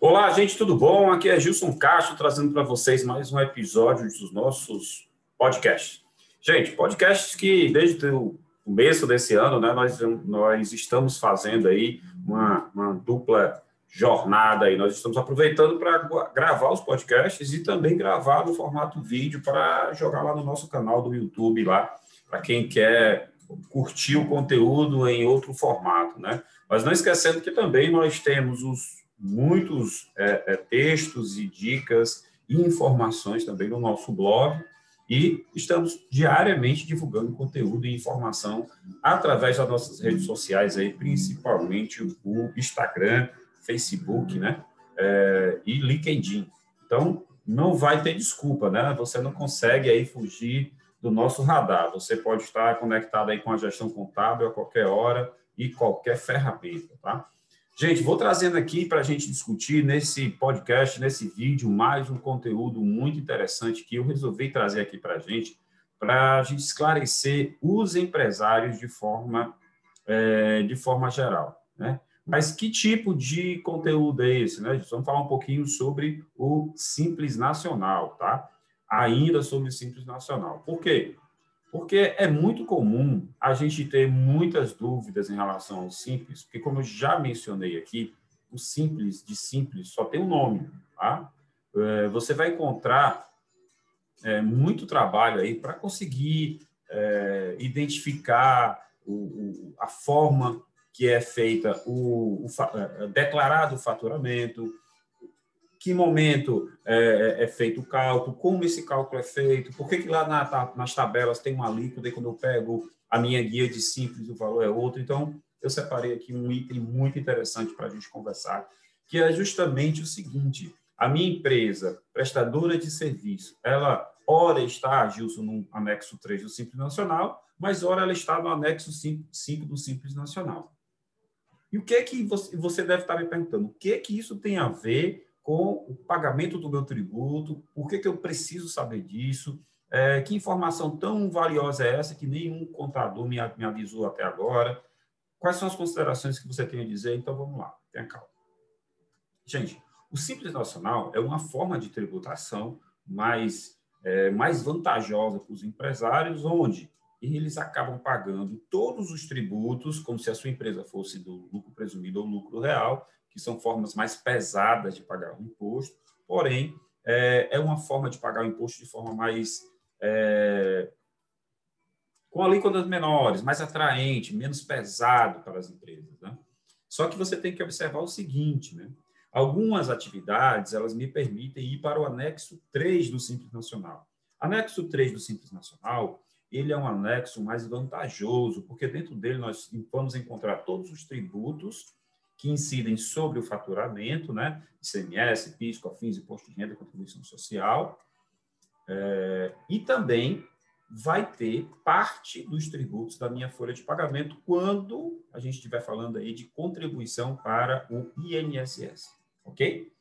Olá, gente, tudo bom? Aqui é Gilson Castro trazendo para vocês mais um episódio dos nossos podcasts. Gente, podcasts que desde o começo desse ano, né, nós, nós estamos fazendo aí uma, uma dupla jornada aí. Nós estamos aproveitando para gravar os podcasts e também gravar no formato vídeo para jogar lá no nosso canal do YouTube lá, para quem quer curtir o conteúdo em outro formato, né? Mas não esquecendo que também nós temos os muitos é, é, textos e dicas e informações também no nosso blog e estamos diariamente divulgando conteúdo e informação através das nossas redes sociais aí, principalmente o Instagram, Facebook, né? É, e LinkedIn. Então, não vai ter desculpa, né? Você não consegue aí fugir do nosso radar. Você pode estar conectado aí com a gestão contábil a qualquer hora e qualquer ferramenta, tá? Gente, vou trazendo aqui para a gente discutir nesse podcast, nesse vídeo, mais um conteúdo muito interessante que eu resolvi trazer aqui para a gente, para a gente esclarecer os empresários de forma, é, de forma geral. Né? Mas que tipo de conteúdo é esse? Né? Vamos falar um pouquinho sobre o Simples Nacional, tá? Ainda sobre o Simples Nacional. Por quê? Porque é muito comum a gente ter muitas dúvidas em relação ao simples, porque, como eu já mencionei aqui, o simples de simples só tem um nome. Tá? É, você vai encontrar é, muito trabalho aí para conseguir é, identificar a forma que é feita o, o declarado o faturamento, que momento é, é, é, feito o cálculo, como esse cálculo é feito, por que, que lá na, nas tabelas tem uma alíquota e quando eu pego a minha guia de simples o valor é outro. Então, eu separei aqui um item muito interessante para a gente conversar, que é justamente o seguinte: a minha empresa, prestadora de serviço, ela ora está, Gilson, no anexo 3 do Simples Nacional, mas ora ela está no anexo 5 do Simples Nacional. E o que é que você, você deve estar me perguntando? O que é que isso tem a ver com o pagamento do meu tributo, por que, que eu preciso saber disso, é, que informação tão valiosa é essa que nenhum contador me, me avisou até agora, quais são as considerações que você tem a dizer, então vamos lá, tenha calma. Gente, o Simples Nacional é uma forma de tributação mais, é, mais vantajosa para os empresários, onde eles acabam pagando todos os tributos, como se a sua empresa fosse do lucro presumido ou lucro real, são formas mais pesadas de pagar o imposto, porém, é, é uma forma de pagar o imposto de forma mais. É, com alíquotas menores, mais atraente, menos pesado para as empresas. Né? Só que você tem que observar o seguinte, né? Algumas atividades, elas me permitem ir para o anexo 3 do Simples Nacional. Anexo 3 do Simples Nacional, ele é um anexo mais vantajoso, porque dentro dele nós vamos encontrar todos os tributos que incidem sobre o faturamento, né? ICMS, PIS, COFINS, Imposto de Renda, Contribuição Social, é, e também vai ter parte dos tributos da minha folha de pagamento quando a gente estiver falando aí de contribuição para o INSS, ok?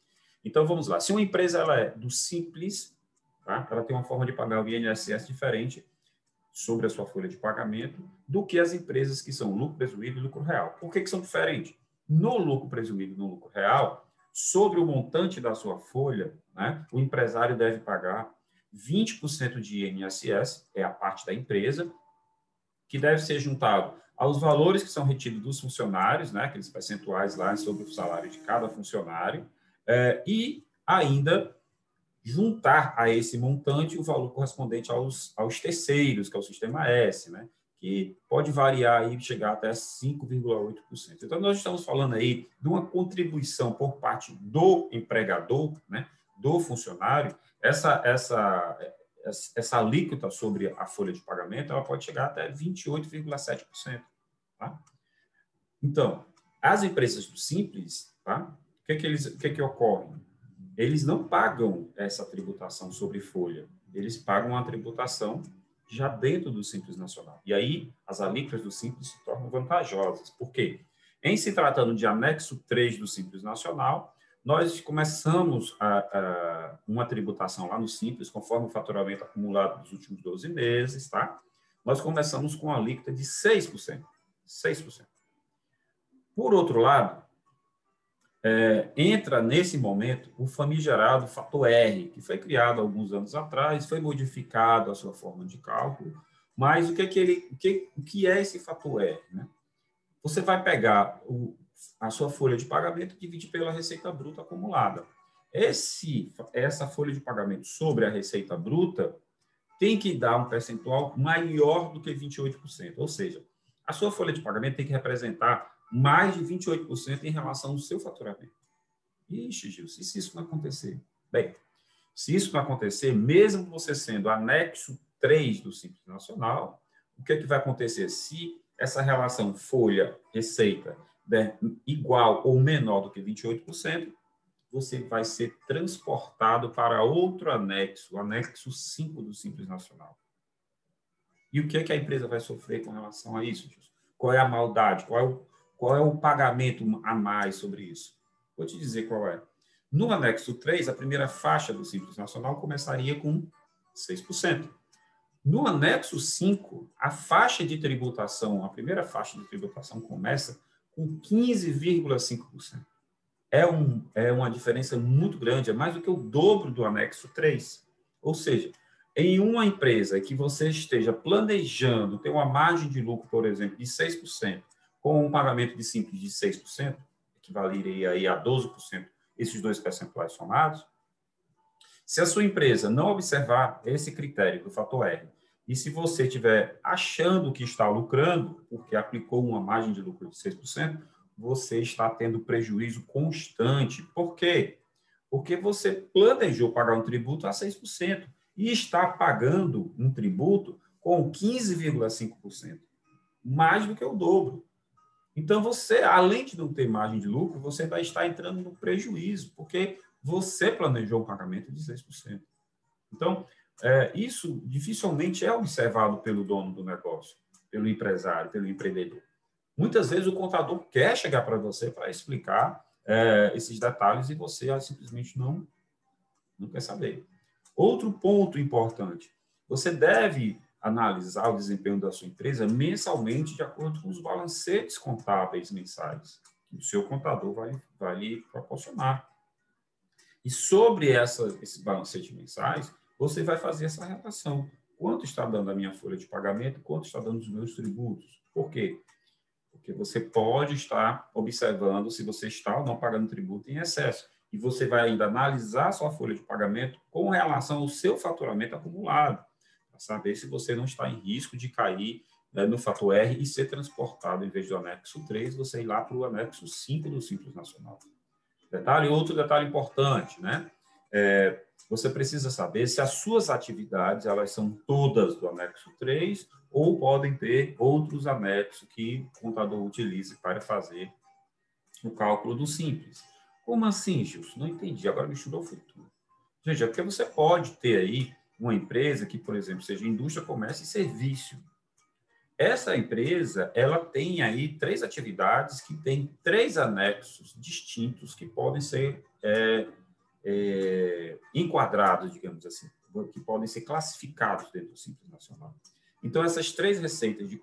Então vamos lá. Se uma empresa ela é do simples, tá? ela tem uma forma de pagar o INSS diferente sobre a sua folha de pagamento do que as empresas que são lucro presumido e lucro real. Por que, que são diferentes? No lucro presumido, no lucro real, sobre o montante da sua folha, né, o empresário deve pagar 20% de INSS, é a parte da empresa, que deve ser juntado aos valores que são retidos dos funcionários, né, aqueles percentuais lá sobre o salário de cada funcionário, é, e ainda juntar a esse montante o valor correspondente aos, aos terceiros, que é o sistema S, né, que pode variar e chegar até 5,8%. Então, nós estamos falando aí de uma contribuição por parte do empregador, né, do funcionário, essa, essa, essa alíquota sobre a folha de pagamento, ela pode chegar até 28,7%. Tá? Então, as empresas do Simples, tá? o, que, que, eles, o que, que ocorre? Eles não pagam essa tributação sobre folha, eles pagam a tributação já dentro do Simples Nacional. E aí, as alíquotas do Simples se tornam vantajosas. Por quê? Em se tratando de anexo 3 do Simples Nacional, nós começamos a, a, uma tributação lá no Simples, conforme o faturamento acumulado dos últimos 12 meses, tá? Nós começamos com a alíquota de 6%. 6%. Por outro lado, é, entra nesse momento o famigerado fator R, que foi criado alguns anos atrás, foi modificado a sua forma de cálculo, mas o que é, que ele, o que, o que é esse fator R? Né? Você vai pegar o, a sua folha de pagamento e dividir pela receita bruta acumulada. Esse, essa folha de pagamento sobre a receita bruta tem que dar um percentual maior do que 28%, ou seja, a sua folha de pagamento tem que representar mais de 28% em relação ao seu faturamento. Ixi, Gil, se isso não acontecer? Bem, se isso não acontecer, mesmo você sendo anexo 3 do Simples Nacional, o que, é que vai acontecer? Se essa relação folha-receita der igual ou menor do que 28%, você vai ser transportado para outro anexo, o anexo 5 do Simples Nacional. E o que é que a empresa vai sofrer com relação a isso? Qual é a maldade? Qual é o, qual é o pagamento a mais sobre isso? Vou te dizer qual é. No anexo 3, a primeira faixa do Simples Nacional começaria com 6%. No anexo 5, a faixa de tributação, a primeira faixa de tributação começa com 15,5% é, um, é uma diferença muito grande, é mais do que o dobro do anexo 3. Ou seja, em uma empresa que você esteja planejando ter uma margem de lucro, por exemplo, de 6%, com um pagamento de simples de 6%, equivaleria aí a 12%, esses dois percentuais somados, se a sua empresa não observar esse critério do fator R, e se você estiver achando que está lucrando, porque aplicou uma margem de lucro de 6%, você está tendo prejuízo constante. Por quê? Porque você planejou pagar um tributo a 6% e está pagando um tributo com 15,5%, mais do que o dobro. Então, você, além de não ter margem de lucro, você vai estar entrando no prejuízo, porque você planejou um pagamento de 6%. Então, é, isso dificilmente é observado pelo dono do negócio, pelo empresário, pelo empreendedor. Muitas vezes o contador quer chegar para você para explicar é, esses detalhes e você simplesmente não, não quer saber. Outro ponto importante: você deve analisar o desempenho da sua empresa mensalmente de acordo com os balancetes contábeis mensais que o seu contador vai, vai lhe proporcionar. E sobre essa, esses balancetes mensais, você vai fazer essa relação. Quanto está dando a minha folha de pagamento, quanto está dando os meus tributos. Por quê? porque você pode estar observando se você está ou não pagando tributo em excesso. E você vai ainda analisar sua folha de pagamento com relação ao seu faturamento acumulado, saber se você não está em risco de cair né, no fator R e ser transportado, em vez do anexo 3, você ir lá para o anexo 5 do Simples Nacional. Detalhe, outro detalhe importante, né? É, você precisa saber se as suas atividades elas são todas do anexo 3 ou podem ter outros anexos que o contador utilize para fazer o cálculo do simples. Como assim, Gilson? Não entendi. Agora me estudou o futuro. Gente, é porque você pode ter aí uma empresa que, por exemplo, seja indústria, comércio e serviço. Essa empresa, ela tem aí três atividades que têm três anexos distintos que podem ser é, é, enquadrados, digamos assim, que podem ser classificados dentro do Simples Nacional. Então, essas três receitas de,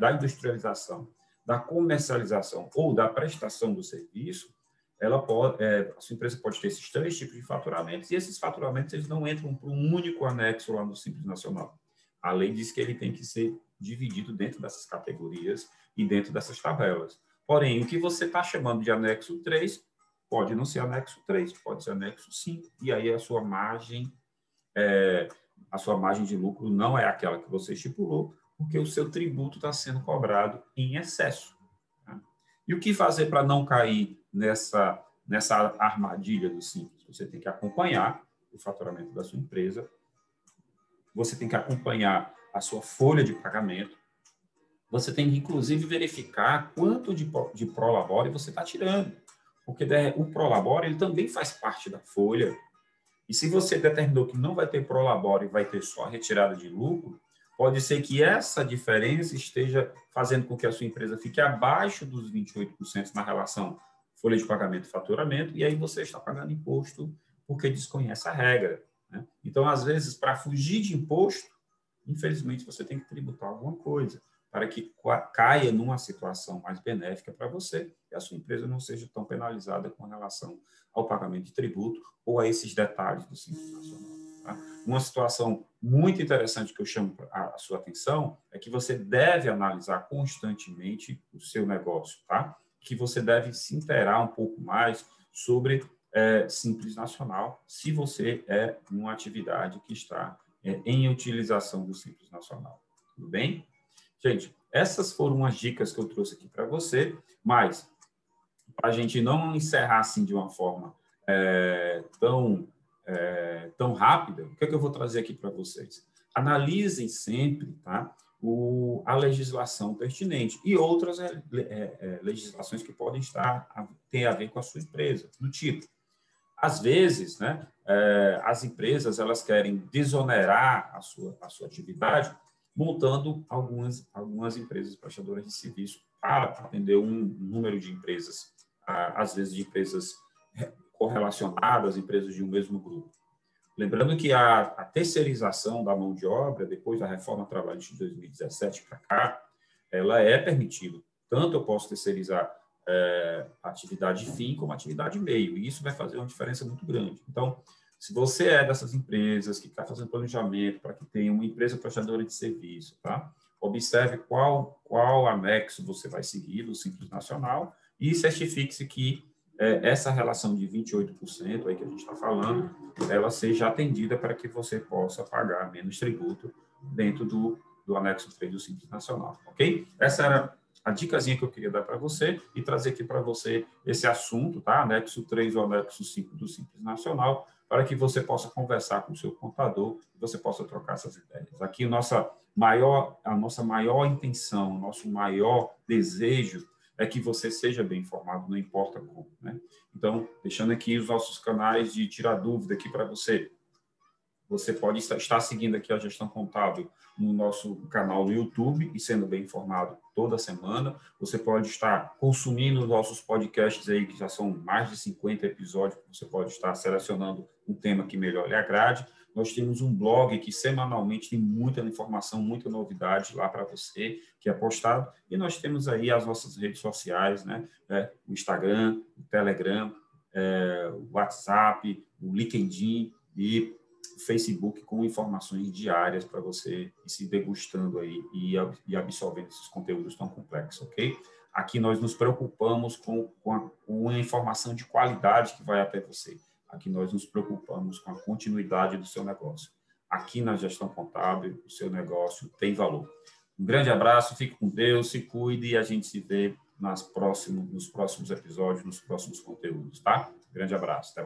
da industrialização, da comercialização ou da prestação do serviço, ela pode, é, a sua empresa pode ter esses três tipos de faturamentos e esses faturamentos eles não entram para um único anexo lá no Simples Nacional. A lei diz que ele tem que ser dividido dentro dessas categorias e dentro dessas tabelas. Porém, o que você está chamando de anexo 3 pode não ser anexo 3, pode ser anexo 5, e aí a sua margem é, a sua margem de lucro não é aquela que você estipulou, porque o seu tributo está sendo cobrado em excesso. E o que fazer para não cair nessa, nessa armadilha do simples? Você tem que acompanhar o faturamento da sua empresa, você tem que acompanhar a sua folha de pagamento, você tem que, inclusive, verificar quanto de, de prolabore você está tirando, porque o prolabore ele também faz parte da folha, e se você determinou que não vai ter prolabore e vai ter só retirada de lucro, pode ser que essa diferença esteja fazendo com que a sua empresa fique abaixo dos 28% na relação folha de pagamento e faturamento, e aí você está pagando imposto porque desconhece a regra. Né? Então, às vezes, para fugir de imposto, infelizmente, você tem que tributar alguma coisa para que caia numa situação mais benéfica para você e a sua empresa não seja tão penalizada com relação ao pagamento de tributo ou a esses detalhes do Simples Nacional. Tá? Uma situação muito interessante que eu chamo a sua atenção é que você deve analisar constantemente o seu negócio, tá? Que você deve se interar um pouco mais sobre é, Simples Nacional, se você é uma atividade que está é, em utilização do Simples Nacional. Tudo bem? Gente, essas foram as dicas que eu trouxe aqui para você, mas para a gente não encerrar assim de uma forma é, tão é, tão rápida, o que, é que eu vou trazer aqui para vocês? Analisem sempre tá, o, a legislação pertinente e outras é, é, é, legislações que podem estar a, ter a ver com a sua empresa, do tipo, às vezes, né, é, as empresas elas querem desonerar a sua, a sua atividade montando algumas, algumas empresas prestadoras de serviço para atender um número de empresas, às vezes de empresas correlacionadas, empresas de um mesmo grupo. Lembrando que a, a terceirização da mão de obra, depois da reforma trabalhista de 2017 para cá, ela é permitida. Tanto eu posso terceirizar é, atividade fim como atividade meio, e isso vai fazer uma diferença muito grande. Então, se você é dessas empresas que está fazendo planejamento para que tenha uma empresa prestadora de serviço, tá? observe qual, qual anexo você vai seguir do Simples Nacional e certifique-se que é, essa relação de 28% aí que a gente está falando, ela seja atendida para que você possa pagar menos tributo dentro do, do anexo 3 do Simples Nacional, ok? Essa era a dicasinha que eu queria dar para você e trazer aqui para você esse assunto, tá? Anexo 3 ou anexo 5 do Simples Nacional, para que você possa conversar com o seu contador e você possa trocar essas ideias. Aqui, nossa maior, a nossa maior intenção, nosso maior desejo é que você seja bem informado, não importa como. Né? Então, deixando aqui os nossos canais de tirar dúvida aqui para você. Você pode estar seguindo aqui a gestão contábil no nosso canal no YouTube e sendo bem informado toda semana. Você pode estar consumindo os nossos podcasts aí, que já são mais de 50 episódios, você pode estar selecionando um tema que melhor lhe agrade. Nós temos um blog que semanalmente tem muita informação, muita novidade lá para você, que é postado. E nós temos aí as nossas redes sociais, né? É, o Instagram, o Telegram, é, o WhatsApp, o LinkedIn e o Facebook com informações diárias para você ir se degustando aí e, e absorvendo esses conteúdos tão complexos, ok? Aqui nós nos preocupamos com, com, a, com a informação de qualidade que vai até você. Aqui nós nos preocupamos com a continuidade do seu negócio. Aqui na gestão contábil, o seu negócio tem valor. Um grande abraço, fique com Deus, se cuide e a gente se vê nas próximos, nos próximos episódios, nos próximos conteúdos, tá? grande abraço. Até